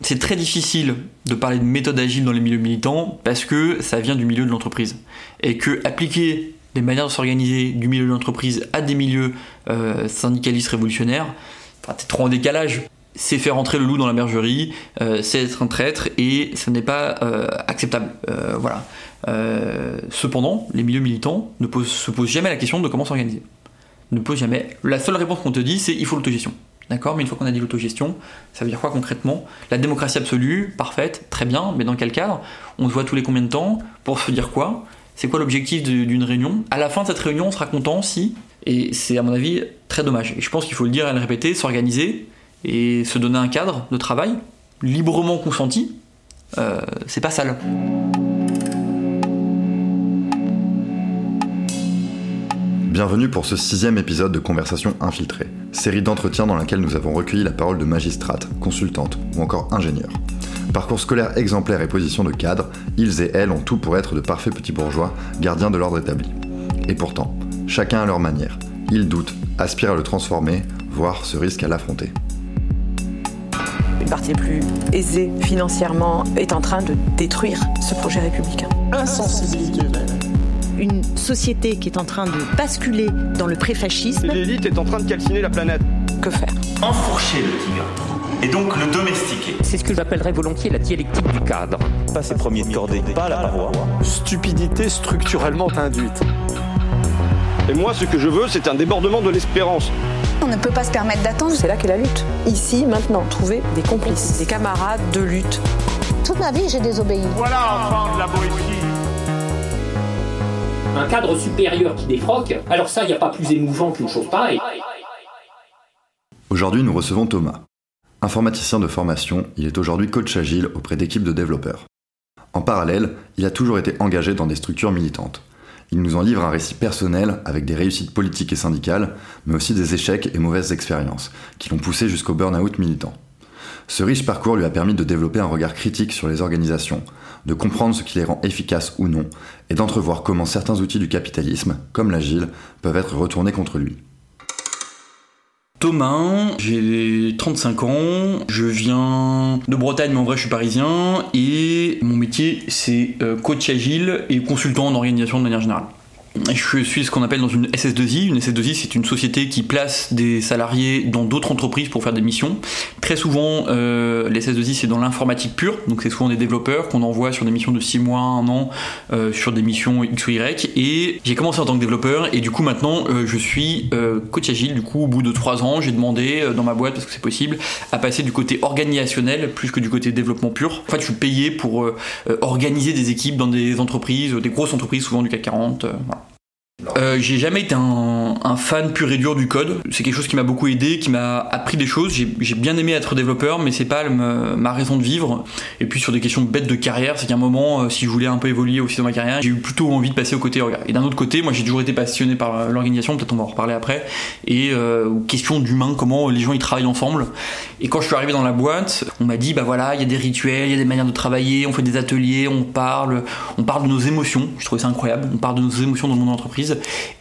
c'est très difficile de parler de méthode agile dans les milieux militants parce que ça vient du milieu de l'entreprise. Et que appliquer des manières de s'organiser du milieu de l'entreprise à des milieux euh, syndicalistes révolutionnaires, enfin, t'es trop en décalage. C'est faire entrer le loup dans la bergerie, euh, c'est être un traître et ce n'est pas euh, acceptable. voilà. cependant, les milieux militants ne se posent jamais la question de comment s'organiser. Ne posent jamais. La seule réponse qu'on te dit, c'est il faut l'autogestion. D'accord Mais une fois qu'on a dit l'autogestion, ça veut dire quoi concrètement? La démocratie absolue, parfaite, très bien, mais dans quel cadre? On se voit tous les combien de temps Pour se dire quoi? C'est quoi l'objectif d'une réunion? À la fin de cette réunion, on sera content si. Et c'est à mon avis très dommage. Et je pense qu'il faut le dire et le répéter, s'organiser et se donner un cadre de travail librement consenti, euh, c'est pas sale. Bienvenue pour ce sixième épisode de Conversation infiltrée, série d'entretiens dans laquelle nous avons recueilli la parole de magistrates, consultantes ou encore ingénieurs. Parcours scolaire exemplaire et position de cadre, ils et elles ont tout pour être de parfaits petits bourgeois, gardiens de l'ordre établi. Et pourtant, chacun à leur manière, ils doutent, aspirent à le transformer, voire se risquent à l'affronter. Une partie plus aisée financièrement est en train de détruire ce projet républicain. Insensibilité une société qui est en train de basculer dans le préfascisme. L'élite est en train de calciner la planète. Que faire? Enfourcher le tigre et donc le domestiquer. C'est ce que j'appellerais volontiers la dialectique du cadre. Pas ses premiers de cordée, pas la paroi. Stupidité structurellement induite. Et moi, ce que je veux, c'est un débordement de l'espérance. On ne peut pas se permettre d'attendre. C'est là qu'est la lutte. Ici, maintenant, trouver des complices, des camarades de lutte. Toute ma vie, j'ai désobéi. Voilà, enfant de la Boétie un cadre supérieur qui défroque, alors ça, il n'y a pas plus émouvant qu'une chose pareille. Aujourd'hui, nous recevons Thomas. Informaticien de formation, il est aujourd'hui coach agile auprès d'équipes de développeurs. En parallèle, il a toujours été engagé dans des structures militantes. Il nous en livre un récit personnel avec des réussites politiques et syndicales, mais aussi des échecs et mauvaises expériences, qui l'ont poussé jusqu'au burn-out militant. Ce riche parcours lui a permis de développer un regard critique sur les organisations, de comprendre ce qui les rend efficaces ou non, et d'entrevoir comment certains outils du capitalisme, comme l'agile, peuvent être retournés contre lui. Thomas, j'ai 35 ans, je viens de Bretagne mais en vrai je suis parisien et mon métier c'est euh, coach agile et consultant en organisation de manière générale. Je suis ce qu'on appelle dans une SS2I. Une SS2I, c'est une société qui place des salariés dans d'autres entreprises pour faire des missions. Très souvent, euh, les SS2I, c'est dans l'informatique pure. Donc, c'est souvent des développeurs qu'on envoie sur des missions de 6 mois, 1 an, euh, sur des missions X ou Y. Et j'ai commencé en tant que développeur. Et du coup, maintenant, euh, je suis euh, coach agile. Du coup, au bout de 3 ans, j'ai demandé dans ma boîte, parce que c'est possible, à passer du côté organisationnel plus que du côté développement pur. En fait, je suis payé pour organiser des équipes dans des entreprises, des grosses entreprises, souvent du CAC 40. Voilà. Euh, j'ai jamais été un, fan pur et dur du code. C'est quelque chose qui m'a beaucoup aidé, qui m'a appris des choses. J'ai bien aimé être développeur, mais c'est pas ma raison de vivre. Et puis sur des questions bêtes de carrière, c'est qu'à un moment, euh, si je voulais un peu évoluer aussi dans ma carrière, j'ai eu plutôt envie de passer au côté orga. Et d'un autre côté, moi j'ai toujours été passionné par l'organisation, peut-être on va en reparler après, et euh, question d'humain, comment les gens ils travaillent ensemble. Et quand je suis arrivé dans la boîte, on m'a dit bah voilà, il y a des rituels, il y a des manières de travailler, on fait des ateliers, on parle, on parle de nos émotions. Je trouvais ça incroyable. On parle de nos émotions dans le monde de l'entreprise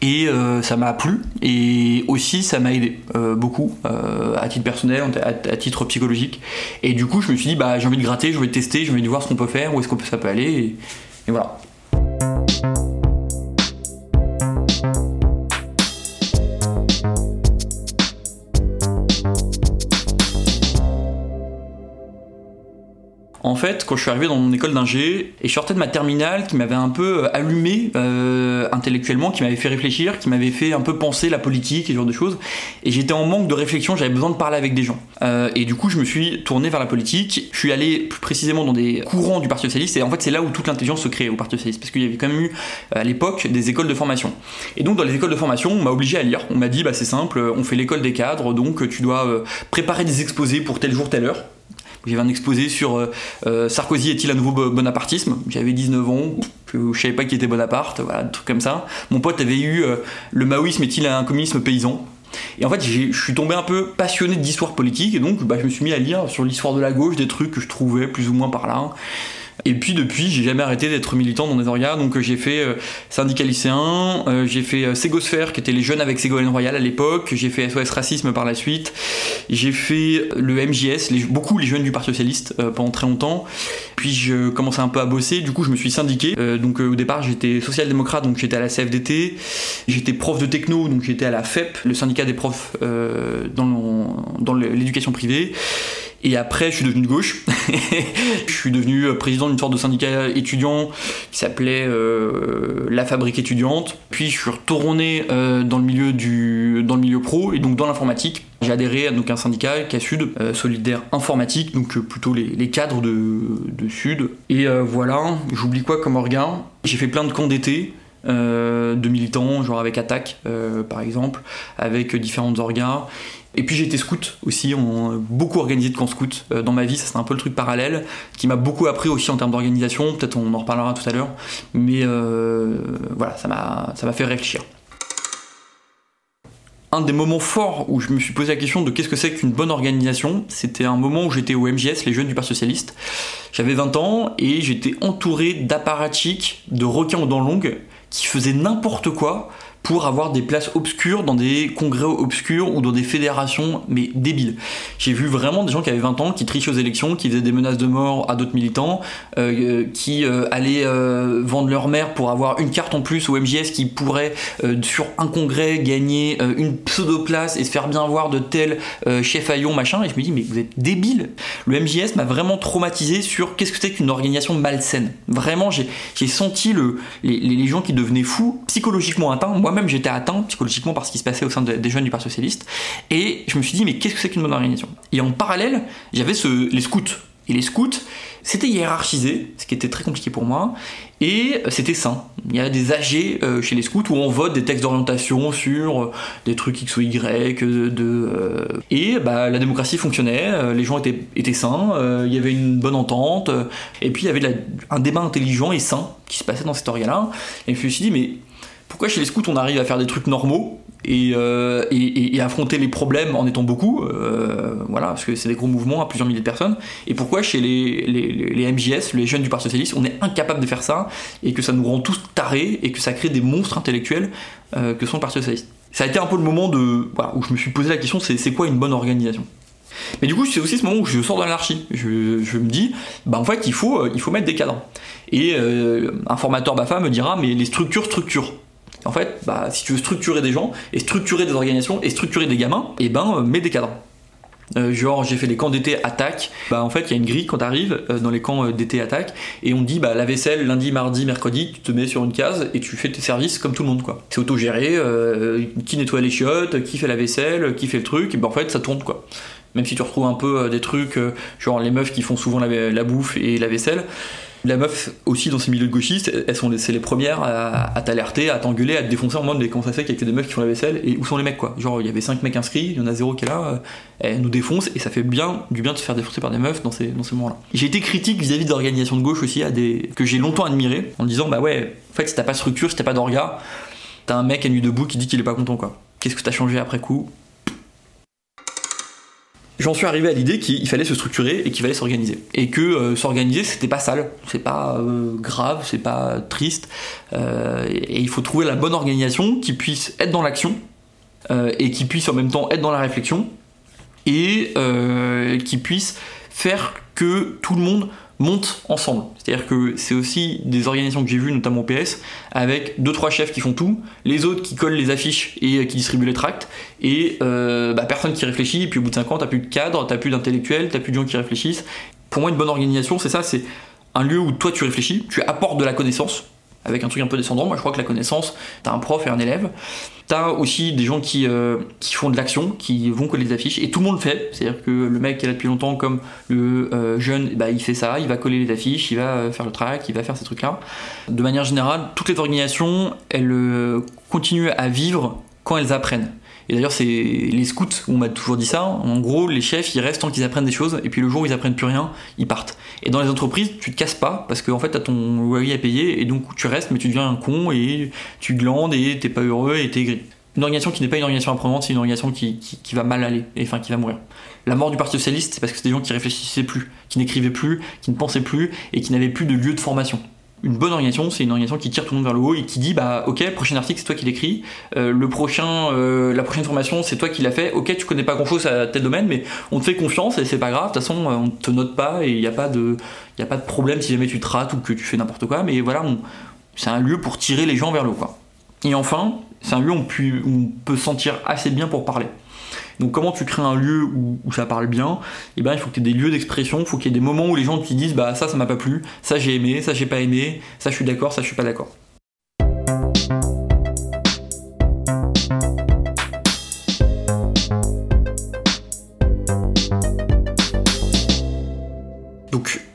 et euh, ça m'a plu et aussi ça m'a aidé euh, beaucoup euh, à titre personnel, à, titre psychologique. Et du coup, je me suis dit, bah, j'ai envie de gratter, j'ai envie de tester, j'ai envie de voir ce qu'on peut faire, où est-ce que ça peut aller, et voilà. En fait, quand je suis arrivé dans mon école d'ingé, et je sortais de ma terminale qui m'avait un peu euh, allumé euh, intellectuellement, qui m'avait fait réfléchir, qui m'avait fait un peu penser la politique et ce genre de choses, et j'étais en manque de réflexion, j'avais besoin de parler avec des gens. Euh, et du coup, je me suis tourné vers la politique, je suis allé plus précisément dans des courants du Parti Socialiste, et en fait, c'est là où toute l'intelligence se crée au Parti Socialiste, parce qu'il y avait quand même eu à l'époque des écoles de formation. Et donc, dans les écoles de formation, on m'a obligé à lire, on m'a dit, bah c'est simple, on fait l'école des cadres, donc tu dois préparer des exposés pour tel jour, telle heure. J'avais un exposé sur euh, euh, Sarkozy est-il un nouveau bonapartisme? J'avais 19 ans, je, savais pas qui était Bonaparte, voilà, des trucs comme ça. Mon pote avait eu euh, le maoïsme est-il un communisme paysan? Et en fait, je suis tombé un peu passionné d'histoire politique, et donc bah, je me suis mis à lire sur l'histoire de la gauche des trucs que je trouvais plus ou moins par là. Et puis depuis, j'ai jamais arrêté d'être militant dans des orgas. Donc euh, j'ai fait euh, syndicat lycéen, euh, j'ai fait Ségosphère, qui était les jeunes avec Ségolène Royal à l'époque. J'ai fait SOS Racisme par la suite. J'ai fait le MJS, les- beaucoup les jeunes du Parti Socialiste pendant très longtemps. Puis je commençais un peu à bosser. Du coup, je me suis syndiqué. Donc au départ, j'étais social-démocrate, donc j'étais à la CFDT. J'étais prof de techno, donc j'étais à la FEP, le syndicat des profs dans, l'éducation privée. Et après, je suis devenu de gauche. je suis devenu euh, président d'une sorte de syndicat étudiant qui s'appelait euh, La Fabrique étudiante. Puis je suis retourné euh, dans le milieu du dans le milieu pro et donc dans l'informatique. J'ai adhéré à donc un syndicat CASUD, euh, solidaire informatique, donc plutôt les, les cadres de, de Sud. Et voilà, j'oublie quoi comme organe. J'ai fait plein de camps d'été. de militants, genre avec Attaque par exemple, avec différentes orgas. Et puis j'ai été scout aussi, on a beaucoup organisé de camps scout euh, dans ma vie, ça c'est un peu le truc parallèle qui m'a beaucoup appris aussi en termes d'organisation, peut-être on en reparlera tout à l'heure, mais euh, voilà, ça m'a fait réfléchir. Un des moments forts où je me suis posé la question de qu'est-ce que c'est qu'une bonne organisation, c'était un moment où j'étais au MJS, les jeunes du Parti Socialiste. J'avais 20 ans et j'étais entouré d'apparatchiks, de requins aux dents longues qui faisaient n'importe quoi pour avoir des places obscures dans des congrès obscurs ou dans des fédérations, mais débiles. J'ai vu vraiment des gens qui avaient 20 ans, qui trichaient aux élections, qui faisaient des menaces de mort à d'autres militants, euh, qui euh, allaient euh, vendre leur mère pour avoir une carte en plus au MJS qui pourrait, euh, sur un congrès, gagner euh, une pseudo-place et se faire bien voir de tel euh, chef Aillon, machin. Et je me dis, mais vous êtes débile. Le MJS m'a vraiment traumatisé sur qu'est-ce que c'est qu'une organisation malsaine. Vraiment, j'ai senti le, les, les gens qui devenaient fous, psychologiquement atteints. Moi-même, j'étais atteint psychologiquement par ce qui se passait au sein de- des jeunes du Parti Socialiste. Et je me suis dit, mais qu'est-ce que c'est qu'une bonne organisation? Et en parallèle, j'avais les scouts. Et les scouts, c'était hiérarchisé, ce qui était très compliqué pour moi, et c'était sain. Il y a des AG euh, chez les scouts où on vote des textes d'orientation sur euh, des trucs X ou Y, euh, de, euh, et bah, la démocratie fonctionnait, euh, les gens étaient, étaient sains, euh, il y avait une bonne entente, euh, et puis il y avait de un débat intelligent et sain qui se passait dans cet orga-là, et je me suis dit, mais pourquoi chez les scouts on arrive à faire des trucs normaux et, euh, affronter les problèmes en étant beaucoup, euh, voilà, parce que c'est des gros mouvements à plusieurs milliers de personnes, et pourquoi chez les, MJS, les jeunes du Parti Socialiste, on est incapable de faire ça, et que ça nous rend tous tarés, et que ça crée des monstres intellectuels euh, que sont le Parti Socialiste? Ça a été un peu le moment de, voilà, où je me suis posé la question, c'est quoi une bonne organisation? Mais du coup, c'est aussi ce moment où je sors de l'anarchie. Je, me dis, bah en fait, il faut, mettre des cadres. Et un formateur BAFA me dira, mais les structures structurent. En fait, bah, si tu veux structurer des gens, et structurer des organisations, et structurer des gamins, et ben, euh, mets des cadres. Euh, genre, j'ai fait des camps d'été attaque. Bah, en fait, il y a une grille quand t'arrives euh, dans les camps euh, d'été attaque, et on dit, bah, la vaisselle, lundi, mardi, mercredi, tu te mets sur une case et tu fais tes services comme tout le monde, quoi. C'est autogéré, qui nettoie les chiottes, qui fait la vaisselle, qui fait le truc, et ben, en fait, ça tourne, quoi. Même si tu retrouves un peu des trucs, genre les meufs qui font souvent la bouffe et la vaisselle. La meuf aussi dans ces milieux de gauchistes, elles sont c'est les premières à, t'alerter, à t'engueuler, à te défoncer en mode mais comment ça fait qu'il y a que des meufs qui font la vaisselle et où sont les mecs quoi Genre il y avait 5 mecs inscrits, il y en a zéro qui est là, euh, elles nous défoncent et ça fait bien du bien de se faire défoncer par des meufs dans ces, dans ces moments-là. J'ai été critique vis-à-vis d'organisations de gauche aussi à des que j'ai longtemps admiré en disant bah ouais, en fait si t'as pas de structure, si t'as pas d'orga, t'as un mec à nuit debout qui dit qu'il est pas content quoi. Qu'est-ce que t'as changé après coup? J'en suis arrivé à l'idée qu'il fallait se structurer et qu'il fallait s'organiser. Et que euh, s'organiser, c'était pas sale, c'est pas euh, grave, c'est pas triste. Euh, et il faut trouver la bonne organisation qui puisse être dans l'action et qui puisse en même temps être dans la réflexion et qui puisse faire que tout le monde monte ensemble. C'est-à-dire que c'est aussi des organisations que j'ai vues, notamment au PS, avec deux trois chefs qui font tout, les autres qui collent les affiches et euh, qui distribuent les tracts, et euh, bah, personne qui réfléchit, et puis au bout de 5 ans, t'as plus de cadres, t'as plus d'intellectuels, t'as plus de gens qui réfléchissent. Pour moi, une bonne organisation, c'est ça, c'est un lieu où toi tu réfléchis, tu apportes de la connaissance, avec un truc un peu descendant. Moi, je crois que la connaissance, t'as un prof et un élève. T'as aussi des gens qui, euh, qui font de l'action, qui vont coller des affiches, et tout le monde le fait. C'est-à-dire que le mec qui est là depuis longtemps, comme le euh, jeune, bah, il fait ça, il va coller les affiches, il va euh, faire le track, il va faire ces trucs-là. De manière générale, toutes les organisations, elles continuent à vivre quand elles apprennent. Et d'ailleurs, c'est les scouts, on m'a toujours dit ça. En gros, les chefs, ils restent tant qu'ils apprennent des choses, et puis le jour où ils apprennent plus rien, ils partent. Et dans les entreprises, tu te casses pas, parce qu'en fait, t'as ton loyer à payer, et donc tu restes, mais tu deviens un con, et tu glandes, et t'es pas heureux, et t'es gris. Une organisation qui n'est pas une organisation apprenante, c'est une organisation qui, va mal aller, et enfin qui va mourir. La mort du Parti Socialiste, c'est parce que c'est des gens qui réfléchissaient plus, qui n'écrivaient plus, qui ne pensaient plus, et qui n'avaient plus de lieu de formation une bonne organisation, c'est une organisation qui tire tout le monde vers le haut et qui dit bah ok, prochain article c'est toi qui l'écris, euh, le prochain, euh, la prochaine formation c'est toi qui l'as fait. Ok, tu connais pas grand chose à tel domaine, mais on te fait confiance et c'est pas grave. De toute façon, on te note pas et il n'y a pas de, il a pas de problème si jamais tu te rates ou que tu fais n'importe quoi. Mais voilà, c'est un lieu pour tirer les gens vers le haut. Quoi. Et enfin, c'est un lieu où on, où on peut sentir assez bien pour parler. Donc comment tu crées un lieu où, ça parle bien? Eh ben il faut que tu aies des lieux d'expression, il faut qu'il y ait des moments où les gens te disent bah ça ça m'a pas plu, ça j'ai aimé, ça j'ai pas aimé, ça je suis d'accord, ça je suis pas d'accord.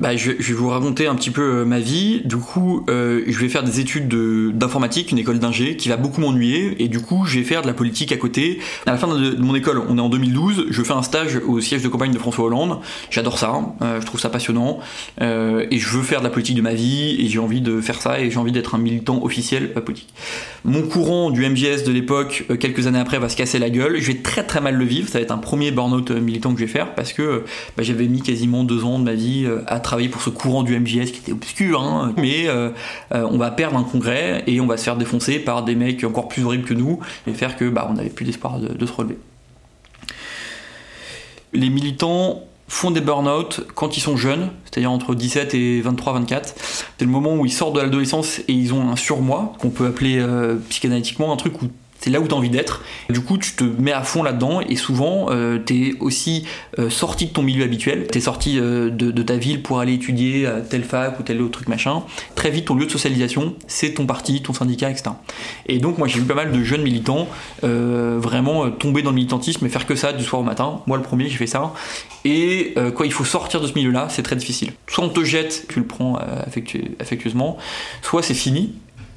Bah, je, vais vous raconter un petit peu euh, ma vie. Du coup, euh, je vais faire des études d'informatique, une école d'ingé qui va beaucoup m'ennuyer. Et du coup, je vais faire de la politique à côté. À la fin de, mon école, on est en 2012, je fais un stage au siège de campagne de François Hollande. J'adore ça, euh, je trouve ça passionnant. et je veux faire de la politique de ma vie. Et j'ai envie de faire ça. Et j'ai envie d'être un militant officiel politique. Mon courant du MGS de l'époque, quelques années après, va se casser la gueule. Je vais très très mal le vivre. Ça va être un premier burn-out militant que je vais faire parce que bah, j'avais mis quasiment deux ans de ma vie à travailler pour ce courant du MJS qui était obscur, hein. mais euh, euh, on va perdre un congrès et on va se faire défoncer par des mecs encore plus horribles que nous et faire que bah, on n'avait plus d'espoir de, se relever. Les militants font des burn-out quand ils sont jeunes, c'est-à-dire entre 17 et 23-24. C'est le moment où ils sortent de l'adolescence et ils ont un surmoi, qu'on peut appeler euh, psychanalytiquement un truc où c'est là où tu as envie d'être. Du coup, tu te mets à fond là-dedans et souvent, euh, tu es aussi euh, sorti de ton milieu habituel. Tu es sorti euh, de, ta ville pour aller étudier à telle fac ou tel autre truc machin. Très vite, ton lieu de socialisation, c'est ton parti, ton syndicat, etc. Et donc, moi, j'ai vu pas mal de jeunes militants vraiment tomber dans le militantisme et faire que ça du soir au matin. Moi, le premier, j'ai fait ça. Et quoi, il faut sortir de ce milieu-là, c'est très difficile. Soit on te jette, tu le prends affectueusement, soit c'est fini.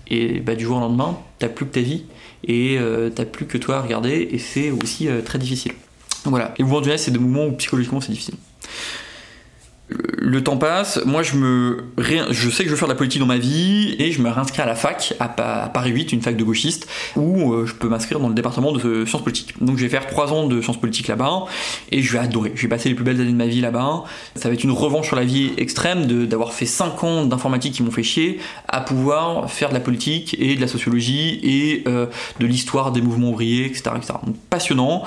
Et bah, du jour au lendemain, t'as plus que ta vie et euh, t'as plus que toi à regarder et c'est aussi euh, très difficile. Voilà, les mouvements du c'est des moments où psychologiquement c'est difficile le temps passe, moi je me je sais que je veux faire de la politique dans ma vie et je me réinscris à la fac à, Paris 8, une fac de gauchiste où euh, je peux m'inscrire dans le département de sciences politiques. Donc je vais faire trois ans de sciences politiques là-bas et je vais adorer. Je vais passer les plus belles années de ma vie là-bas. Ça va être une revanche sur la vie extrême d'avoir fait cinq ans d'informatique qui m'ont fait chier à pouvoir faire de la politique et de la sociologie et euh, de l'histoire des mouvements ouvriers, etc. etc. Donc passionnant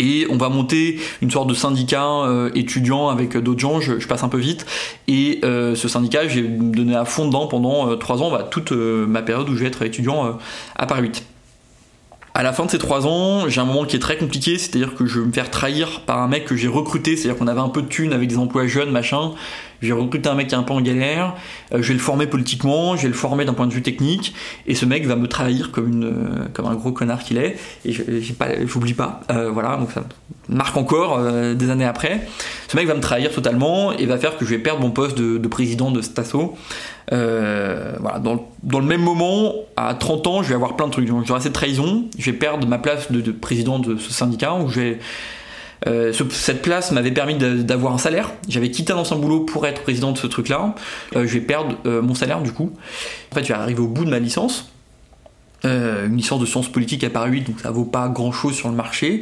et on va monter une sorte de syndicat euh, étudiant avec d'autres gens, je, passe un peu vite, et euh, ce syndicat, j'ai donné à fond dedans pendant euh, trois ans, toute ma période où je vais être étudiant à Paris 8. À la fin de ces trois ans, j'ai un moment qui est très compliqué, c'est-à-dire que je vais me faire trahir par un mec que j'ai recruté, c'est-à-dire qu'on avait un peu de thunes avec des emplois jeunes, machin. J'ai recruté un mec qui est un peu en galère, je vais le former politiquement, je vais le former d'un point de vue technique, et ce mec va me trahir comme, une, comme un gros connard qu'il est, et j'oublie pas, voilà, donc ça marque encore des années après. Ce mec va me trahir totalement et va faire que je vais perdre mon poste de, président de Stasso. Euh, voilà, dans, le même moment, à 30 ans, je vais avoir plein de trucs. Donc, j'aurai cette trahison, je vais perdre ma place de, président de ce syndicat où j'ai. Euh, cette place m'avait permis d'avoir un salaire. J'avais quitté un ancien boulot pour être président de ce truc-là. Euh, je vais perdre mon salaire du coup. En fait, je vais arriver au bout de ma licence. Euh, une licence de sciences politiques à Paris 8, donc ça vaut pas grand chose sur le marché.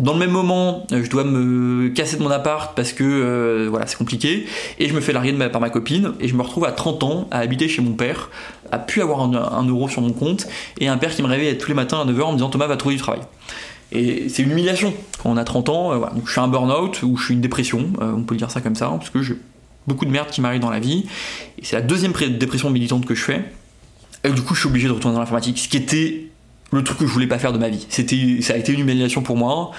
Dans le même moment, euh, je dois me casser de mon appart parce que euh, voilà, c'est compliqué, et je me fais larguer de par ma copine, et je me retrouve à 30 ans à habiter chez mon père, à plus avoir un, euro sur mon compte, et un père qui me réveille tous les matins à 9h en me disant Thomas va trouver du travail. Et c'est une humiliation quand on a 30 ans. voilà. Donc je suis un burn-out ou je suis une dépression, on peut dire ça comme ça, parce que j'ai beaucoup de merde qui m'arrive dans la vie. Et c'est la deuxième dépression militante que je fais. Et du coup, je suis obligé de retourner dans l'informatique, ce qui était le truc que je voulais pas faire de ma vie. C'était, ça a été une humiliation pour moi.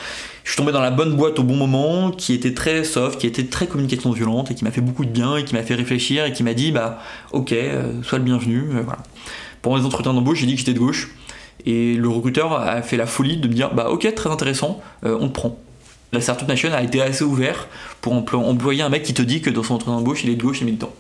Je suis tombé dans la bonne boîte au bon moment, qui était très soft, qui était très communication violente et qui m'a fait beaucoup de bien et qui m'a fait réfléchir et qui m'a dit bah ok, euh, sois le bienvenu. Euh, voilà. Pendant les entretiens d'embauche, j'ai dit que j'étais de gauche et le recruteur a fait la folie de me dire bah ok, très intéressant, euh, on te prend. La Startup Nation a été assez ouvert pour employer un mec qui te dit que dans son entretien d'embauche, il est de gauche et militant.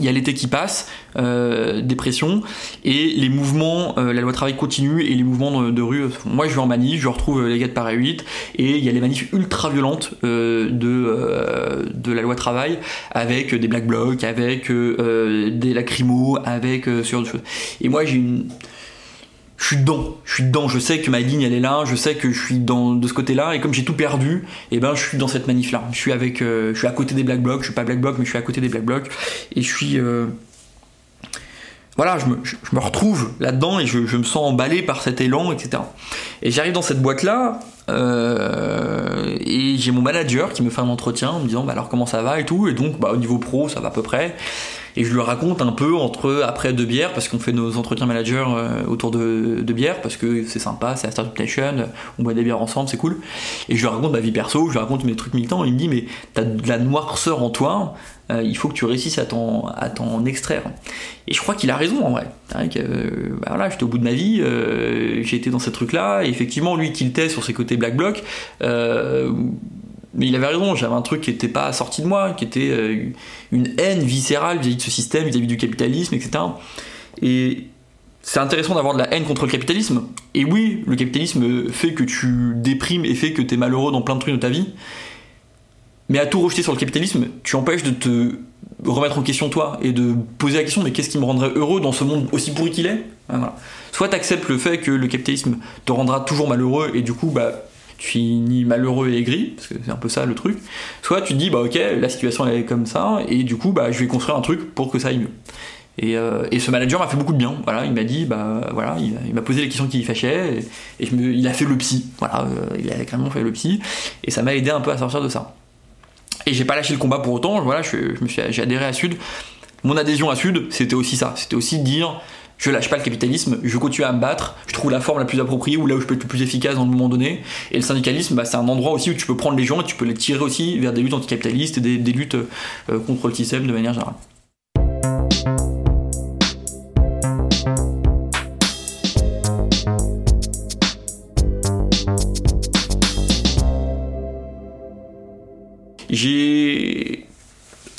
Il y a l'été qui passe, euh, dépression, et les mouvements, euh, la loi travail continue, et les mouvements de, rue. Moi, je vais en manif, je retrouve les gars de Paris 8, et il y a les manifs ultra violentes euh, de, euh, de la loi travail, avec des black blocs, avec euh, des lacrymos, avec ce genre de choses. Et moi, j'ai une je suis dedans, je suis dedans, je sais que ma ligne elle est là, je sais que je suis dans de ce côté-là. Et comme j'ai tout perdu, et ben je suis dans cette manif là. Je suis avec euh, je suis à côté des black blocs, je suis pas black bloc mais je suis à côté des black blocs. Et je suis euh, voilà, je me, retrouve là-dedans et je, je, me sens emballé par cet élan, etc. Et j'arrive dans cette boîte là euh, et j'ai mon manager qui me fait un entretien en me disant bah alors comment ça va et tout. Et donc bah au niveau pro ça va à peu près et je lui raconte un peu entre après deux bières parce qu'on fait nos entretiens managers euh, autour de, bières parce que c'est sympa c'est la Startup Nation on boit des bières ensemble c'est cool. Et je lui raconte ma vie perso je lui raconte mes trucs militants il me dit mais t'as de la noirceur en toi euh, il faut que tu réussisses à t'en, extraire. Et je crois qu'il a raison en vrai. Que, euh, bah voilà j'étais au bout de ma vie euh, été dans ces trucs là et effectivement lui tiltait sur ses côtés black bloc mais il avait raison, j'avais un truc qui n'était pas sorti de moi, qui était euh, une haine viscérale vis-à-vis de ce système, vis-à-vis du capitalisme, etc. Et c'est intéressant d'avoir de la haine contre le capitalisme. Et oui, le capitalisme fait que tu déprimes et fait que tu es malheureux dans plein de trucs de ta vie. Mais à tout rejeter sur le capitalisme, tu empêches de te remettre en question toi et de poser la question mais qu'est-ce qui me rendrait heureux dans ce monde aussi pourri qu'il est? Soit tu acceptes le fait que le capitalisme te rendra toujours malheureux et du coup bah tu finis malheureux et aigri, parce que c'est un peu ça le truc, soit tu te dis, bah ok, la situation est comme ça, et du coup, bah je vais construire un truc pour que ça aille mieux. Et, euh, ce manager m'a fait beaucoup de bien. Voilà, il m'a dit, bah voilà, il, m'a posé les questions qui fâchaient, et, et il a fait le psy. Voilà, euh, il a carrément fait le psy, et ça m'a aidé un peu à sortir de ça. Et j'ai pas lâché le combat pour autant. Voilà, je, j'ai adhéré à Sud. Mon adhésion à Sud, c'était aussi ça. C'était aussi dire, je lâche pas le capitalisme, je continue à me battre, je trouve la forme la plus appropriée ou là où je peux être le plus efficace dans le moment donné. Et le syndicalisme, bah, c'est un endroit aussi où tu peux prendre les gens et tu peux les tirer aussi vers des luttes anticapitalistes et des, luttes euh, contre le système de manière générale.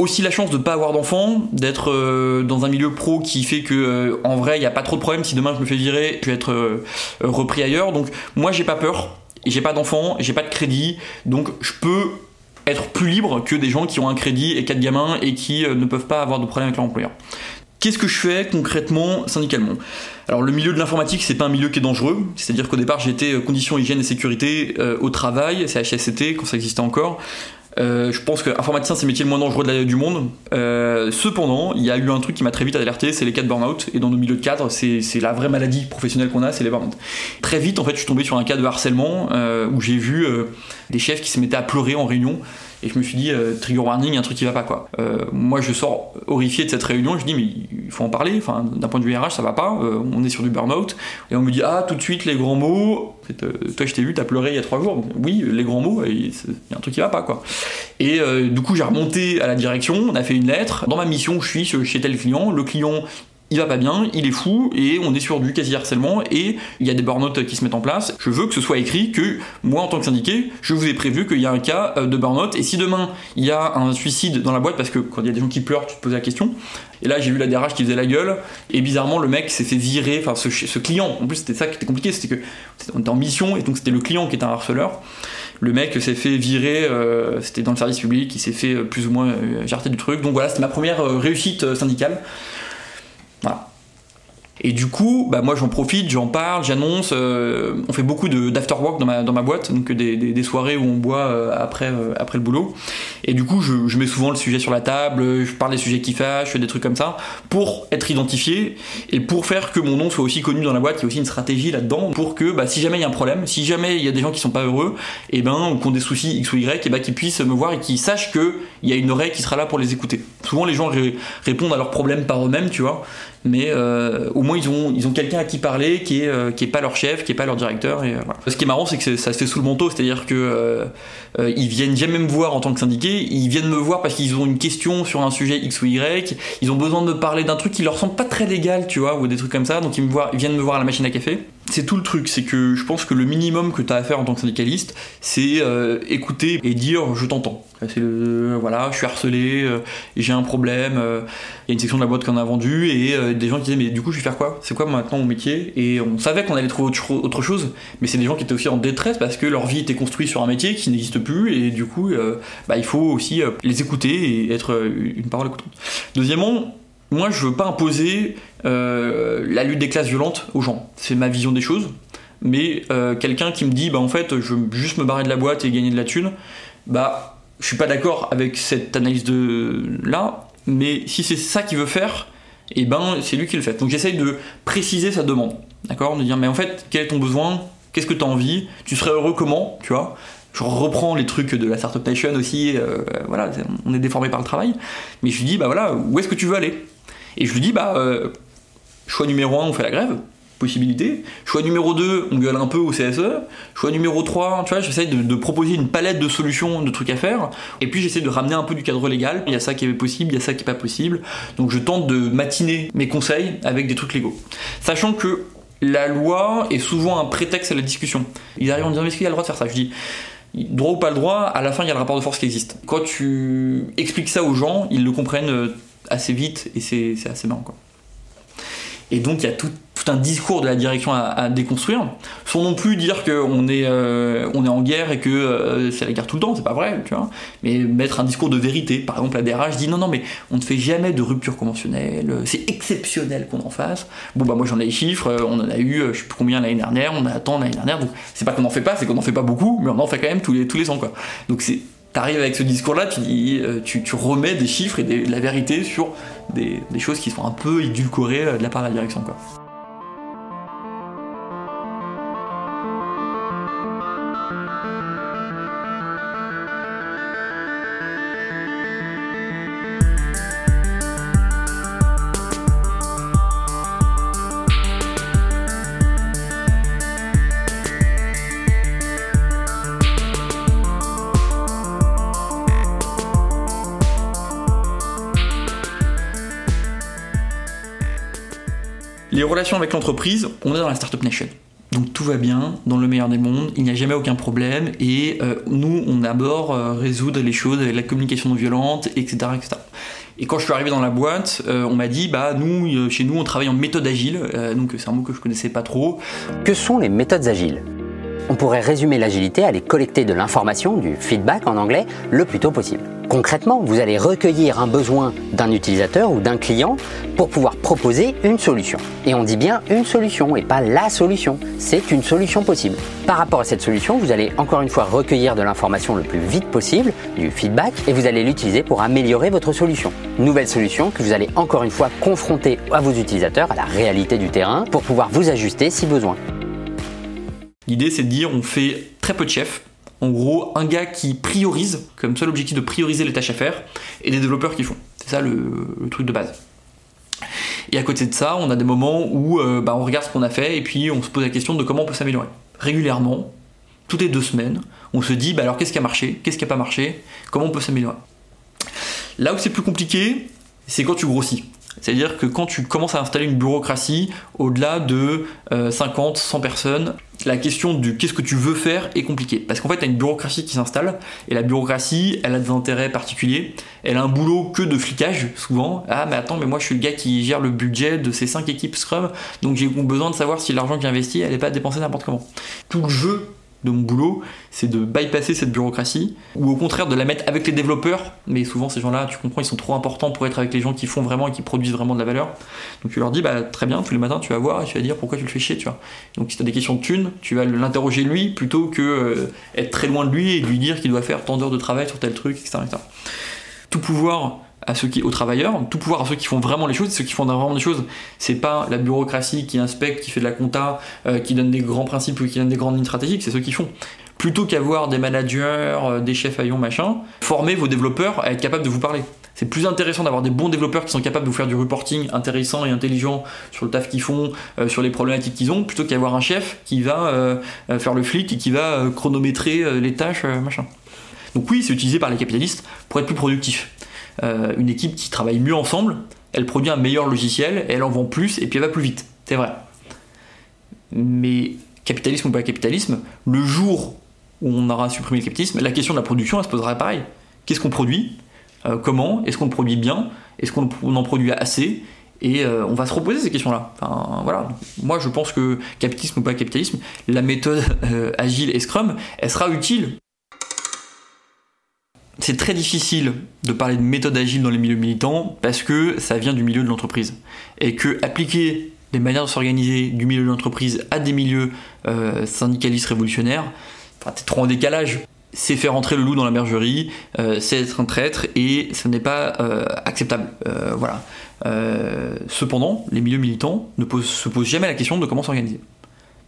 Aussi la chance de pas avoir d'enfants, d'être euh, dans un milieu pro qui fait que euh, en vrai il n'y a pas trop de problèmes. Si demain je me fais virer, je vais être euh, repris ailleurs. Donc moi j'ai pas peur, j'ai pas d'enfants, j'ai pas de crédit, donc je peux être plus libre que des gens qui ont un crédit et quatre gamins et qui ne peuvent pas avoir de problème avec leur employeur. Qu'est-ce que je fais concrètement syndicalement? Alors le milieu de l'informatique c'est pas un milieu qui est dangereux, c'est-à-dire qu'au départ j'étais conditions hygiène et sécurité au travail, c'est HSCT quand ça existait encore. Euh, je pense que informaticien c'est le métier le moins dangereux du monde. Euh, cependant, il y a eu un truc qui m'a très vite alerté, c'est les cas de burn-out. Et dans nos milieux de cadre, c'est la vraie maladie professionnelle qu'on a, c'est les burn-out. Très vite, en fait, je suis tombé sur un cas de harcèlement euh, où j'ai vu des chefs qui se mettaient à pleurer en réunion. Et je me suis dit, trigger warning, un truc qui va pas quoi. Moi je sors horrifié de cette réunion, je dis mais il faut en parler, enfin d'un point de vue RH ça va pas, on est sur du burn-out. Et on me dit ah tout de suite les grands mots, toi je t'ai vu, t'as pleuré il y a trois jours, oui les grands mots, il y a un truc qui va pas quoi. Et du coup j'ai remonté à la direction, on a fait une lettre, dans ma mission je suis chez tel client, le client il va pas bien, il est fou, et on est sur du quasi-harcèlement, et il y a des burn-out qui se mettent en place. Je veux que ce soit écrit que, moi en tant que syndiqué, je vous ai prévu qu'il y a un cas de burn-out, et si demain il y a un suicide dans la boîte, parce que quand il y a des gens qui pleurent, tu te poses la question, et là j'ai vu la DRH qui faisait la gueule, et bizarrement le mec s'est fait virer, enfin ce, ce, client, en plus c'était ça qui était compliqué, c'était que on était en mission, et donc c'était le client qui était un harceleur. Le mec s'est fait virer, euh, c'était dans le service public, il s'est fait plus ou moins euh, jarter du truc. Donc voilà, c'était ma première euh, réussite syndicale. Voilà. Et du coup, bah moi j'en profite, j'en parle, j'annonce. Euh, on fait beaucoup d'afterwork dans ma, dans ma boîte, donc des, des, soirées où on boit euh, après, euh, après le boulot. Et du coup, je, mets souvent le sujet sur la table, je parle des sujets qui fâchent, je fais des trucs comme ça, pour être identifié et pour faire que mon nom soit aussi connu dans la boîte. Il y a aussi une stratégie là-dedans pour que bah, si jamais il y a un problème, si jamais il y a des gens qui sont pas heureux, et ben, ou qui ont des soucis X ou Y, et ben, qu'ils puissent me voir et qu'ils sachent qu'il y a une oreille qui sera là pour les écouter. Souvent, les gens ré répondent à leurs problèmes par eux-mêmes, tu vois, mais euh, au moins ils ont, ils ont quelqu'un à qui parler qui est, euh, pas leur chef, qui est pas leur directeur. Et, euh, voilà. Ce qui est marrant, c'est que ça se fait sous le manteau, c'est-à-dire que ils viennent jamais me voir en tant que syndiqué, ils viennent me voir parce qu'ils ont une question sur un sujet X ou Y, ils ont besoin de me parler d'un truc qui leur semble pas très légal, tu vois, ou des trucs comme ça, donc ils, me voient, ils viennent me voir à la machine à café. C'est tout le truc, c'est que je pense que le minimum que tu as à faire en tant que syndicaliste, c'est euh, écouter et dire je t'entends. C'est voilà, je suis harcelé, euh, j'ai un problème, euh, il y a une section de la boîte qu'on a vendue et des gens qui disaient mais du coup je vais faire quoi? C'est quoi maintenant mon métier? Et on savait qu'on allait trouver autre, chose, mais c'est des gens qui étaient aussi en détresse parce que leur vie était construite sur un métier qui n'existe plus et du coup bah, il faut aussi les écouter et être une parole écoutante. Deuxièmement, moi je veux pas imposer la lutte des classes violentes aux gens. C'est ma vision des choses. Mais euh, quelqu'un qui me dit bah en fait je veux juste me barrer de la boîte et gagner de la thune, bah je suis pas d'accord avec cette analyse de là. Mais si c'est ça qu'il veut faire, et ben c'est lui qui le fait. Donc j'essaye de préciser sa demande, d'accord, de dire mais en fait quel est ton besoin, qu'est-ce que tu as envie, tu serais heureux comment, tu vois? Je reprends les trucs de la Startup Nation aussi, euh, voilà, on est déformé par le travail. Mais je lui dis bah voilà où est-ce que tu veux aller? Et je lui dis, bah, euh, choix numéro 1, on fait la grève, possibilité. Choix numéro 2, on gueule un peu au CSE. Choix numéro 3, tu vois, j'essaie de, proposer une palette de solutions, de trucs à faire. Et puis j'essaie de ramener un peu du cadre légal. Il y a ça qui est possible, il y a ça qui est pas possible. Donc je tente de matiner mes conseils avec des trucs légaux. Sachant que la loi est souvent un prétexte à la discussion. Ils arrivent en disant, mais est-ce qu'il a le droit de faire ça? Je dis, droit ou pas le droit, à la fin il y a le rapport de force qui existe. Quand tu expliques ça aux gens, ils le comprennent euh, assez vite et c'est assez marrant quoi. Et donc il y a tout, un discours de la direction à, déconstruire, sans non plus dire qu'on est, euh, on est en guerre et que euh, c'est la guerre tout le temps, c'est pas vrai, tu vois. Mais mettre un discours de vérité. Par exemple, la DRH dit non, non, mais on ne fait jamais de rupture conventionnelle, c'est exceptionnel qu'on en fasse. Bon, bah moi j'en ai les chiffres, euh, on en a eu, je sais plus combien l'année dernière, on a tant l'année dernière, donc c'est pas qu'on en fait pas, c'est qu'on en fait pas beaucoup, mais on en fait quand même tous les, tous les ans, quoi. Donc c'est T'arrives avec ce discours-là, tu, euh, tu, tu remets des chiffres et de la vérité sur des, des choses qui sont un peu édulcorées euh, de la part de la direction. Quoi. Avec l'entreprise, on est dans la Startup Nation. Donc tout va bien, dans le meilleur des mondes, il n'y a jamais aucun problème, et euh, nous, on aborde euh, résoudre les choses avec la communication non violente, etc. etc. Et quand je suis arrivé dans la boîte, euh, on m'a dit, bah nous, chez nous, on travaille en méthode agile, donc c'est un mot que je connaissais pas trop. Que sont les méthodes agiles? On pourrait résumer l'agilité à aller collecter de l'information, du feedback en anglais, le plus tôt possible. Concrètement, vous allez recueillir un besoin d'un utilisateur ou d'un client pour pouvoir proposer une solution. Et on dit bien une solution et pas la solution, c'est une solution possible. Par rapport à cette solution, vous allez encore une fois recueillir de l'information le plus vite possible, du feedback, et vous allez l'utiliser pour améliorer votre solution. Nouvelle solution que vous allez encore une fois confronter à vos utilisateurs, à la réalité du terrain, pour pouvoir vous ajuster si besoin. L'idée, c'est de dire, on fait très peu de chefs. En gros, un gars qui priorise, comme seul objectif de prioriser les tâches à faire, et des développeurs qui font. C'est ça le, truc de base. Et à côté de ça, on a des moments où euh, bah, on regarde ce qu'on a fait et puis on se pose la question de comment on peut s'améliorer. Régulièrement, toutes les deux semaines, on se dit bah, alors qu'est-ce qui a marché, qu'est-ce qui n'a pas marché, comment on peut s'améliorer. Là où c'est plus compliqué, c'est quand tu grossis. C'est-à-dire que quand tu commences à installer une bureaucratie au-delà de euh, 50, 100 personnes, la question du qu'est-ce que tu veux faire est compliquée. Parce qu'en fait, tu as une bureaucratie qui s'installe, et la bureaucratie, elle a des intérêts particuliers. Elle a un boulot que de flicage, souvent. Ah, mais attends, mais moi je suis le gars qui gère le budget de ces 5 équipes Scrum, donc j'ai besoin de savoir si l'argent que j'ai investi, elle n'est pas dépensée n'importe comment. Tout le jeu de mon boulot, c'est de bypasser cette bureaucratie, ou au contraire de la mettre avec les développeurs, mais souvent ces gens-là, tu comprends, ils sont trop importants pour être avec les gens qui font vraiment et qui produisent vraiment de la valeur. Donc tu leur dis, bah très bien, tous les matins tu vas voir et tu vas dire pourquoi tu le fais chier, tu vois. Donc si tu as des questions de thunes, tu vas l'interroger lui plutôt que euh, être très loin de lui et lui dire qu'il doit faire tant d'heures de travail sur tel truc, etc. etc. Tout pouvoir à ceux qui, aux travailleurs, tout pouvoir à ceux qui font vraiment les choses, ceux qui font vraiment des choses. C'est pas la bureaucratie qui inspecte, qui fait de la compta, euh, qui donne des grands principes ou qui donne des grandes lignes stratégiques, c'est ceux qui font. Plutôt qu'avoir des managers, euh, des chefs haillons, machin, formez vos développeurs à être capables de vous parler. C'est plus intéressant d'avoir des bons développeurs qui sont capables de vous faire du reporting intéressant et intelligent sur le taf qu'ils font, euh, sur les problématiques qu'ils ont, plutôt qu'avoir un chef qui va faire le flic et qui va chronométrer les tâches, machin. Donc oui, c'est utilisé par les capitalistes pour être plus productif. Euh, une équipe qui travaille mieux ensemble, elle produit un meilleur logiciel, elle en vend plus, et puis elle va plus vite. C'est vrai. Mais capitalisme ou pas capitalisme, le jour où on aura supprimé le capitalisme, la question de la production, elle se posera pareil. Qu'est-ce qu'on produit? Euh, Comment? Est-ce qu'on produit bien? Est-ce qu'on en produit assez? Et euh, on va se reposer ces questions-là. Voilà. Moi, je pense que capitalisme ou pas capitalisme, la méthode agile et Scrum, elle sera utile. C'est très difficile de parler de méthode agile dans les milieux militants parce que ça vient du milieu de l'entreprise. Et que appliquer les manières de s'organiser du milieu de l'entreprise à des milieux syndicalistes révolutionnaires, enfin, t'es trop en décalage c'est faire entrer le loup dans la bergerie, euh, c'est être un traître et ce n'est pas euh, acceptable. Euh, voilà. cependant, les milieux militants ne se posent jamais la question de comment s'organiser.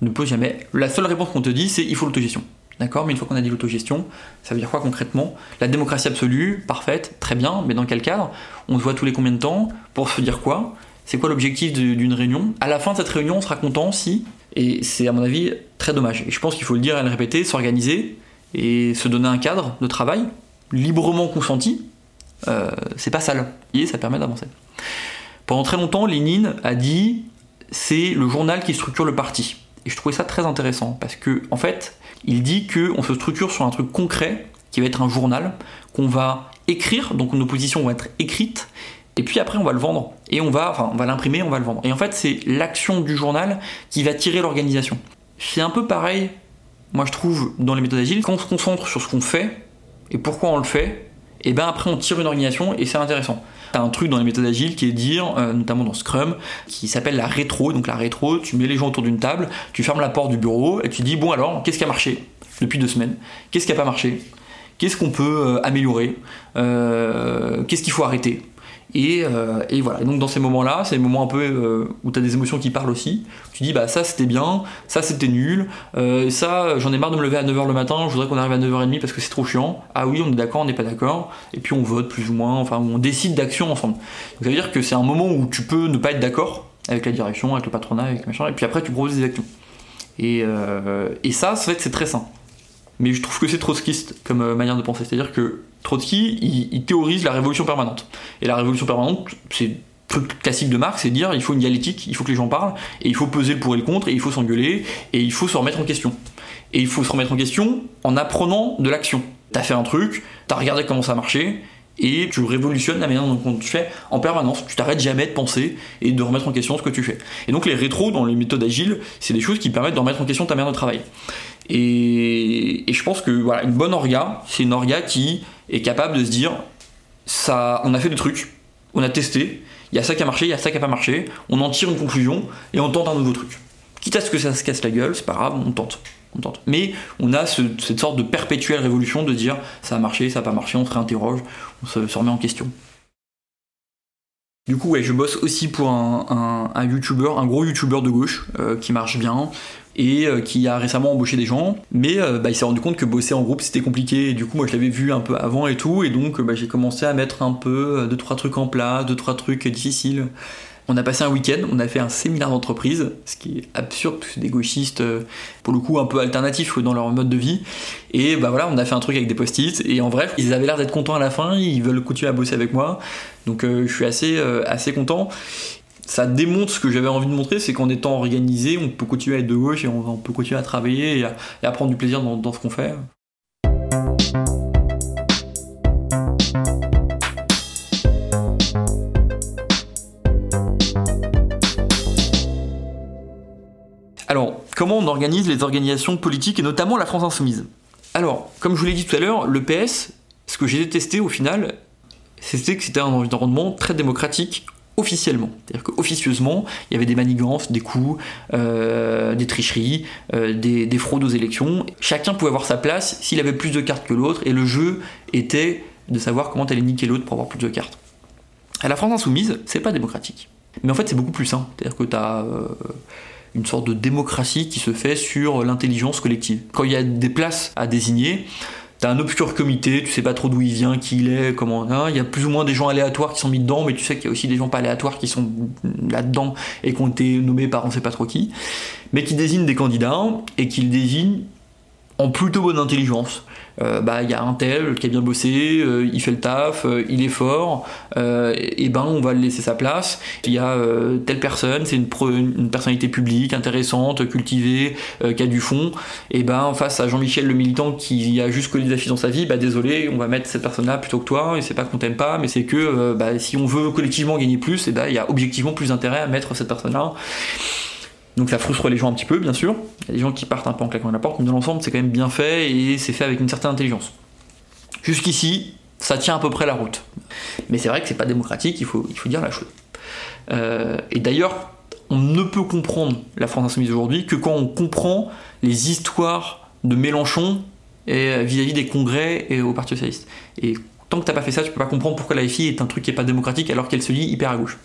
Ne posent jamais. La seule réponse qu'on te dit, c'est il faut l'autogestion. D'accord Mais une fois qu'on a dit l'autogestion, ça veut dire quoi concrètement? La démocratie absolue, parfaite, très bien, mais dans quel cadre? On se voit tous les combien de temps Pour se dire quoi? C'est quoi l'objectif d'une réunion? À la fin de cette réunion, on sera content si, et c'est à mon avis très dommage, et je pense qu'il faut le dire et le répéter, s'organiser, et se donner un cadre de travail librement consenti, euh, c'est pas sale. Et ça permet d'avancer. Pendant très longtemps, Lénine a dit c'est le journal qui structure le parti. Et je trouvais ça très intéressant parce que en fait, il dit qu'on se structure sur un truc concret qui va être un journal qu'on va écrire, donc nos positions vont être écrites, et puis après on va le vendre et on va, enfin, on va l'imprimer, on va le vendre. Et en fait, c'est l'action du journal qui va tirer l'organisation. C'est un peu pareil moi je trouve, dans les méthodes agiles, quand on se concentre sur ce qu'on fait et pourquoi on le fait, et ben après on tire une organisation et c'est intéressant. T'as un truc dans les méthodes agiles qui est dire, euh, notamment dans Scrum, qui s'appelle la rétro. Donc la rétro, tu mets les gens autour d'une table, tu fermes la porte du bureau et tu dis bon alors qu'est-ce qui a marché depuis deux semaines? Qu'est-ce qui a pas marché? Qu'est-ce qu'on peut euh, améliorer? Euh, Qu'est-ce qu'il faut arrêter? Euh, et, voilà. donc dans ces moments-là, c'est des moments un peu euh, où tu as des émotions qui parlent aussi. Tu dis bah ça c'était bien, ça c'était nul, euh, ça j'en ai marre de me lever à 9h le matin, je voudrais qu'on arrive à 9h30 parce que c'est trop chiant. Ah oui, on est d'accord, on n'est pas d'accord. Et puis on vote plus ou moins, enfin on décide d'action ensemble. Donc ça veut dire que c'est un moment où tu peux ne pas être d'accord avec la direction, avec le patronat, avec machin, et puis après tu proposes des actions. Et, et ça, ça fait que c'est très sain. Mais je trouve que c'est trotskiste comme manière de penser. C'est-à-dire que Trotsky, il, théorise la révolution permanente. Et la révolution permanente, c'est truc classique de Marx, c'est dire il faut une dialectique, il faut que les gens parlent, et il faut peser le pour et le contre, et il faut s'engueuler, et il faut se remettre en question. Et il faut se remettre en question en apprenant de l'action. T'as fait un truc, t'as regardé comment ça marchait, et tu révolutionnes la manière dont tu fais en permanence. Tu t'arrêtes jamais de penser et de remettre en question ce que tu fais. Et donc les rétros dans les méthodes agiles, c'est des choses qui permettent de remettre en question ta manière de travailler. Et, je pense que voilà, une bonne orga, c'est une orga qui est capable de se dire ça, on a fait des trucs, on a testé, il y a ça qui a marché, il y a ça qui a pas marché, on en tire une conclusion et on tente un nouveau truc. Quitte à ce que ça se casse la gueule, c'est pas grave, on tente. On tente. Mais on a cette sorte de perpétuelle révolution de dire ça a marché, ça a pas marché, on se réinterroge, on se, remet en question. Du coup, ouais, je bosse aussi pour un, un, un gros YouTuber de gauche euh, qui marche bien, et euh, qui a récemment embauché des gens, mais euh, bah, il s'est rendu compte que bosser en groupe c'était compliqué, et du coup moi je l'avais vu un peu avant et tout, et donc bah, j'ai commencé à mettre un peu euh, deux trois trucs en place, deux trois trucs difficiles. On a passé un week-end, on a fait un séminaire d'entreprise, ce qui est absurde, c'est des gauchistes, pour le coup un peu alternatifs dans leur mode de vie. Et bah voilà, on a fait un truc avec des post-it, et en bref, ils avaient l'air d'être contents à la fin, ils veulent continuer à bosser avec moi, donc je suis assez, assez content ça démontre ce que j'avais envie de montrer, c'est qu'en étant organisé, on peut continuer à être de gauche et on, peut continuer à travailler et à, prendre du plaisir dans, ce qu'on fait. Alors, comment on organise les organisations politiques et notamment la France Insoumise? Alors, comme je vous l'ai dit tout à l'heure, le PS, ce que j'ai détesté au final, c'était que c'était un environnement très démocratique officiellement. C'est-à-dire qu'officieusement, il y avait des manigances, des coups, euh, des tricheries, euh, des, fraudes aux élections. Chacun pouvait avoir sa place s'il avait plus de cartes que l'autre, et le jeu était de savoir comment aller niquer l'autre pour avoir plus de cartes. À la France insoumise, c'est pas démocratique. Mais en fait, c'est beaucoup plus simple. C'est-à-dire que tu as euh, une sorte de démocratie qui se fait sur l'intelligence collective. Quand il y a des places à désigner, T'as un obscur comité, tu sais pas trop d'où il vient, qui il est, comment. Il y a plus ou moins des gens aléatoires qui sont mis dedans, mais tu sais qu'il y a aussi des gens pas aléatoires qui sont là-dedans et qui ont été nommés par on sait pas trop qui, mais qui désignent des candidats et qui désignent en plutôt bonne intelligence. Euh, bah il y a un tel qui a bien bossé, euh, il fait le taf, euh, il est fort, et ben on va le laisser sa place. Il y a telle personne, c'est une, une, personnalité publique intéressante, cultivée, qui a du fond. Et ben face à Jean-Michel le militant qui a juste collé des affiches dans sa vie, bah désolé, on va mettre cette personne-là plutôt que toi. Et c'est pas qu'on t'aime pas, mais c'est que bah, si on veut collectivement gagner plus, et ben il y a objectivement plus intérêt à mettre cette personne-là. Donc ça frustre les gens un petit peu, bien sûr. Il y a des gens qui partent un peu en claquant la porte, mais dans l'ensemble, c'est quand même bien fait et c'est fait avec une certaine intelligence. Jusqu'ici, ça tient à peu près la route. Mais c'est vrai que c'est pas démocratique, il faut, dire la chose. Euh, et d'ailleurs, on ne peut comprendre la France Insoumise aujourd'hui que quand on comprend les histoires de Mélenchon euh, vis-à-vis des congrès et au Parti Socialiste. Et tant que t'as pas fait ça, tu peux pas comprendre pourquoi la FI est un truc qui est pas démocratique alors qu'elle se lit hyper à gauche.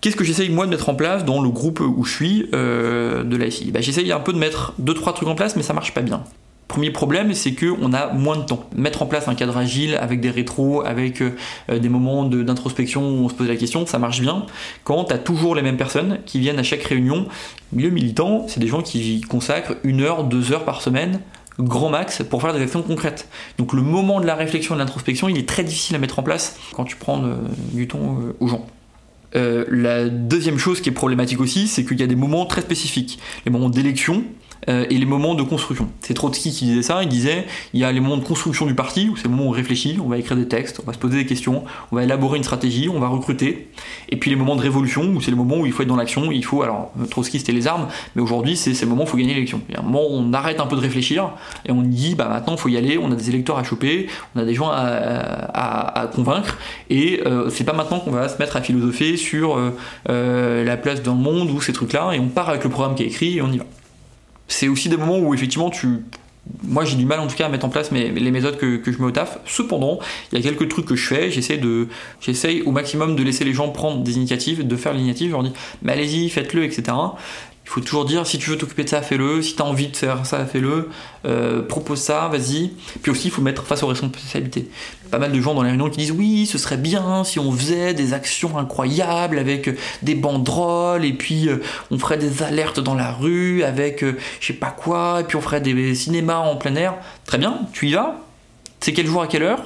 Qu'est-ce que j'essaye moi de mettre en place dans le groupe où je suis euh, de l'ASI bah, J'essaye un peu de mettre 2-3 trucs en place, mais ça marche pas bien. Premier problème, c'est qu'on a moins de temps. Mettre en place un cadre agile avec des rétros, avec euh, des moments d'introspection où on se pose la question, ça marche bien. Quand tu as toujours les mêmes personnes qui viennent à chaque réunion, milieu militant, c'est des gens qui consacrent une heure, deux heures par semaine grand max pour faire des actions concrètes. Donc le moment de la réflexion et de l'introspection, il est très difficile à mettre en place quand tu prends euh, du temps aux gens. Euh, la deuxième chose qui est problématique aussi, c'est qu'il y a des moments très spécifiques. Les moments d'élection, euh, et les moments de construction. C'est Trotsky qui disait ça, il disait il y a les moments de construction du parti, où c'est le moment où on réfléchit, on va écrire des textes, on va se poser des questions, on va élaborer une stratégie, on va recruter, et puis les moments de révolution, où c'est le moment où il faut être dans l'action, il faut, alors Trotsky c'était les armes, mais aujourd'hui c'est le moment où il faut gagner l'élection. Il y a un moment où on arrête un peu de réfléchir, et on dit bah maintenant il faut y aller, on a des électeurs à choper, on a des gens à, convaincre, et euh, c'est pas maintenant qu'on va se mettre à philosopher sur euh, la place dans le monde ou ces trucs-là, et on part avec le programme qui est écrit et on y va c'est aussi des moments où effectivement tu moi j'ai du mal en tout cas à mettre en place mes, les méthodes que, je mets au taf. Cependant, il y a quelques trucs que je fais, j'essaie au maximum de laisser les gens prendre des initiatives, de faire l'initiative, je leur dis mais allez-y, faites-le, etc. Il faut toujours dire si tu veux t'occuper de ça, fais-le. Si tu as envie de faire ça, fais-le. Euh, propose ça, vas-y. Puis aussi, il faut mettre face aux responsabilités. Pas mal de gens dans les réunions qui disent oui, ce serait bien si on faisait des actions incroyables avec des banderoles et puis euh, on ferait des alertes dans la rue avec euh, je sais pas quoi et puis on ferait des cinémas en plein air. Très bien, tu y vas. C'est quel jour à quelle heure?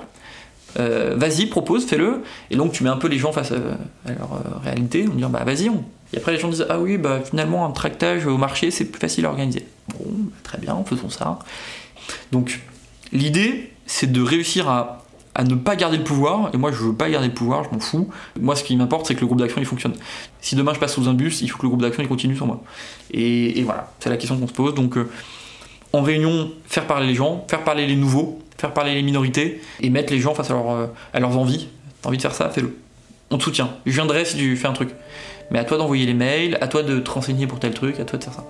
Vas-y, propose, fais-le. Et donc tu mets un peu les gens face à, leur réalité, en disant bah vas-y, on, et après, les gens disent Ah oui, bah, finalement, un tractage au marché, c'est plus facile à organiser. Bon, très bien, faisons ça. Donc, l'idée, c'est de réussir à, à, ne pas garder le pouvoir. Et moi, je veux pas garder le pouvoir, je m'en fous. Moi, ce qui m'importe, c'est que le groupe d'action il fonctionne. Si demain je passe sous un bus, il faut que le groupe d'action il continue sans moi. Et, voilà, c'est la question qu'on se pose. Donc, euh, en réunion, faire parler les gens, faire parler les nouveaux, faire parler les minorités et mettre les gens face à, euh, à leurs envies. T'as envie de faire ça, fais-le. On te soutient. Je viendrai si tu fais un truc. Mais à toi d'envoyer les mails, à toi de te renseigner pour tel truc, à toi de faire ça.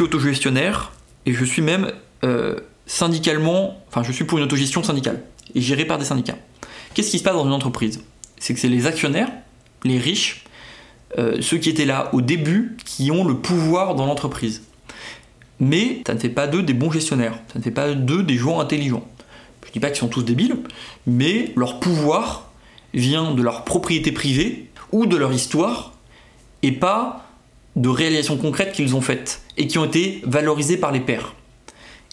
Suis autogestionnaire et je suis même euh, syndicalement, enfin je suis pour une autogestion syndicale et gérée par des syndicats. Qu'est-ce qui se passe dans une entreprise? C'est que c'est les actionnaires, les riches, euh, ceux qui étaient là au début, qui ont le pouvoir dans l'entreprise. Mais ça ne fait pas d'eux des bons gestionnaires, ça ne fait pas d'eux des gens intelligents. Je ne dis pas qu'ils sont tous débiles, mais leur pouvoir vient de leur propriété privée ou de leur histoire et pas de réalisations concrètes qu'ils ont faites et qui ont été valorisées par les pairs.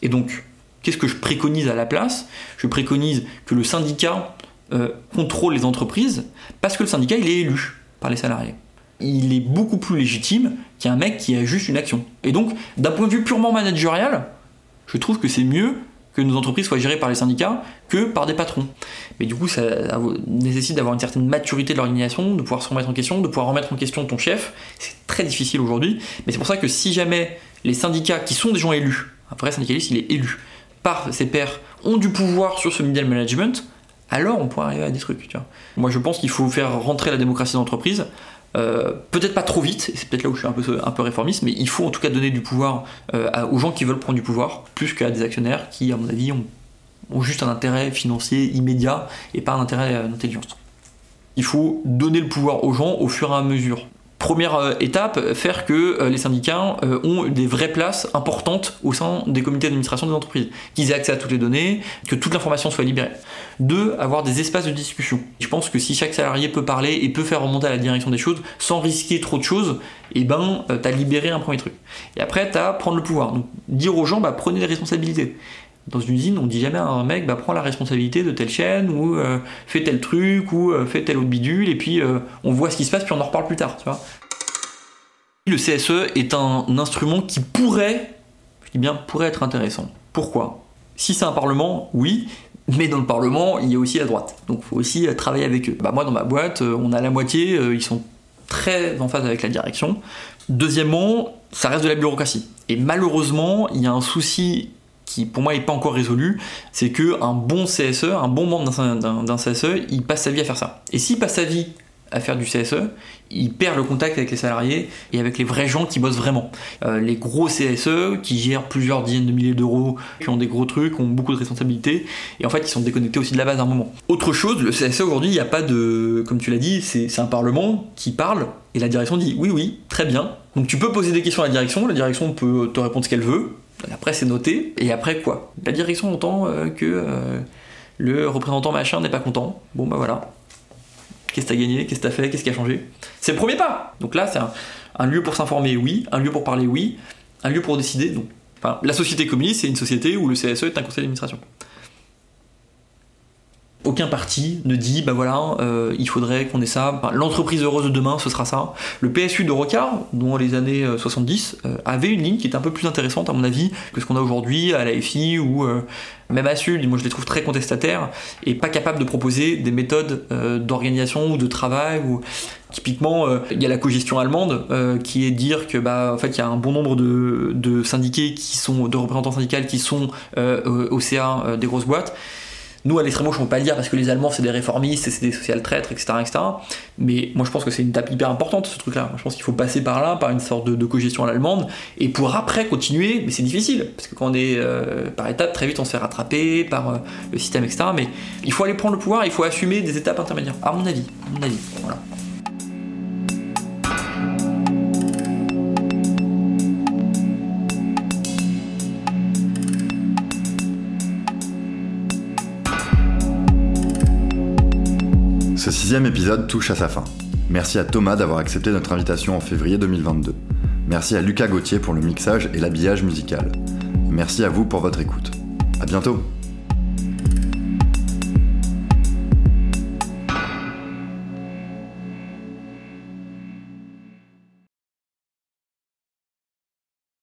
Et donc, qu'est-ce que je préconise à la place? Je préconise que le syndicat euh, contrôle les entreprises parce que le syndicat, il est élu par les salariés. Il est beaucoup plus légitime qu'un mec qui a juste une action. Et donc, d'un point de vue purement managérial, je trouve que c'est mieux que nos entreprises soient gérées par les syndicats que par des patrons. Mais du coup, ça nécessite d'avoir une certaine maturité de l'organisation, de pouvoir se remettre en question, de pouvoir remettre en question ton chef. C'est très difficile aujourd'hui, mais c'est pour ça que si jamais les syndicats, qui sont des gens élus, un vrai syndicaliste, il est élu par ses pairs, ont du pouvoir sur ce middle management, alors on pourrait arriver à des trucs. Moi, je pense qu'il faut faire rentrer la démocratie d'entreprise Euh, peut-être pas trop vite, c'est peut-être là où je suis un peu, réformiste, mais il faut en tout cas donner du pouvoir euh, aux gens qui veulent prendre du pouvoir, plus qu'à des actionnaires qui, à mon avis, ont, ont, juste un intérêt financier immédiat et pas un intérêt d'intelligence. Il faut donner le pouvoir aux gens au fur et à mesure. Première euh, étape, faire que euh, les syndicats euh, ont des vraies places importantes au sein des comités d'administration des entreprises, qu'ils aient accès à toutes les données, que toute l'information soit libérée. Deux, avoir des espaces de discussion. Je pense que si chaque salarié peut parler et peut faire remonter à la direction des choses sans risquer trop de choses, et eh ben t'as libéré un premier truc. Et après t'as prendre le pouvoir. Donc dire aux gens bah prenez des responsabilités dans une usine, on dit jamais à un mec, bah, prends la responsabilité de telle chaîne, ou euh, fais tel truc, ou euh, fais tel autre bidule, et puis euh, on voit ce qui se passe, puis on en reparle plus tard, tu vois. Le CSE est un instrument qui pourrait, je dis bien pourrait être intéressant. Pourquoi? Si c'est un parlement, oui, mais dans le parlement, il y a aussi la droite. Donc il faut aussi travailler avec eux. Bah, moi, dans ma boîte, on a la moitié, ils sont très en phase avec la direction. Deuxièmement, ça reste de la bureaucratie. Et malheureusement, il y a un souci qui pour moi n'est pas encore résolu, c'est que un bon CSE, un bon membre d'un CSE, il passe sa vie à faire ça. Et s'il passe sa vie à faire du CSE, il perd le contact avec les salariés et avec les vrais gens qui bossent vraiment. Euh, les gros CSE qui gèrent plusieurs dizaines de milliers d'euros, qui ont des gros trucs, ont beaucoup de responsabilités, et en fait ils sont déconnectés aussi de la base à un moment. Autre chose, le CSE aujourd'hui, il n'y a pas de, comme tu l'as dit, c'est un parlement qui parle et la direction dit oui oui, très bien. Donc tu peux poser des questions à la direction, la direction peut te répondre ce qu'elle veut, après, c'est noté. Et après, quoi? La direction entend euh, que euh, le représentant machin n'est pas content. Bon, bah voilà. Qu'est-ce que t'as gagné? Qu'est-ce que t'as fait? Qu'est-ce qui a changé? C'est le premier pas Donc là, c'est un, lieu pour s'informer, oui. Un lieu pour parler, oui. Un lieu pour décider, non. Enfin, la société communiste, c'est une société où le CSE est un conseil d'administration aucun parti ne dit bah voilà euh, il faudrait qu'on ait ça. L'entreprise heureuse de demain ce sera ça. Le PSU de Rocard dans les années 70 euh, euh, avait une ligne qui était un peu plus intéressante à mon avis que ce qu'on a aujourd'hui à la FI ou même à SUL, moi je les trouve très contestataires et pas capables de proposer des méthodes d'organisation ou de travail ou typiquement il y a la cogestion allemande qui est dire que bah en fait il y a un bon nombre de, de syndiqués qui sont de représentants syndicaux qui sont au CA des grosses boîtes nous, à l'extrême gauche, on peut pas le dire parce que les Allemands, c'est des réformistes, c'est des social traîtres, etc., etc. Mais moi, je pense que c'est une étape hyper importante, ce truc-là. Je pense qu'il faut passer par là, par une sorte de, de cogestion à l'allemande, et pour après continuer, mais c'est difficile, parce que quand on est euh, par étapes, très vite, on se fait rattraper par euh, le système, etc. Mais il faut aller prendre le pouvoir, il faut assumer des étapes intermédiaires, à mon avis. À mon avis, voilà. Sixième épisode touche à sa fin. Merci à Thomas d'avoir accepté notre invitation en février 2022. Merci à Lucas Gauthier pour le mixage et l'habillage musical. Merci à vous pour votre écoute. À bientôt